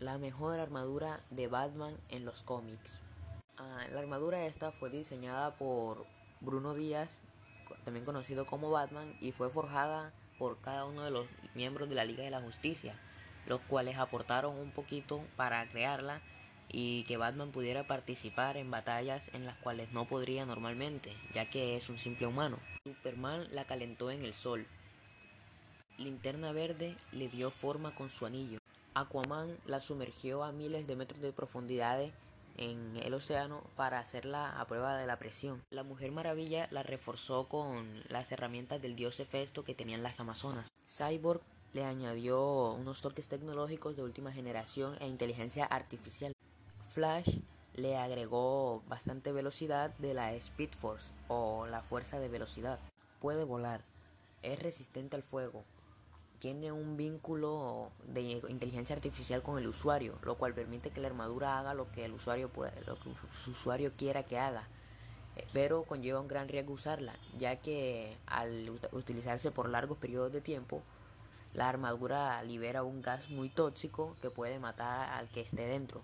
la mejor armadura de Batman en los cómics. Ah, la armadura esta fue diseñada por Bruno Díaz, también conocido como Batman, y fue forjada por cada uno de los miembros de la Liga de la Justicia, los cuales aportaron un poquito para crearla y que Batman pudiera participar en batallas en las cuales no podría normalmente, ya que es un simple humano. Superman la calentó en el sol. Linterna Verde le dio forma con su anillo. Aquaman la sumergió a miles de metros de profundidad en el océano para hacerla a prueba de la presión. La Mujer Maravilla la reforzó con las herramientas del dios Hefesto que tenían las Amazonas. Cyborg le añadió unos toques tecnológicos de última generación e inteligencia artificial. Flash le agregó bastante velocidad de la Speed Force o la fuerza de velocidad. Puede volar, es resistente al fuego, tiene un vínculo de inteligencia artificial con el usuario, lo cual permite que la armadura haga lo que el usuario puede, lo que su usuario quiera que haga. Eh, pero conlleva un gran riesgo usarla, ya que al utilizarse por largos periodos de tiempo, la armadura libera un gas muy tóxico que puede matar al que esté dentro.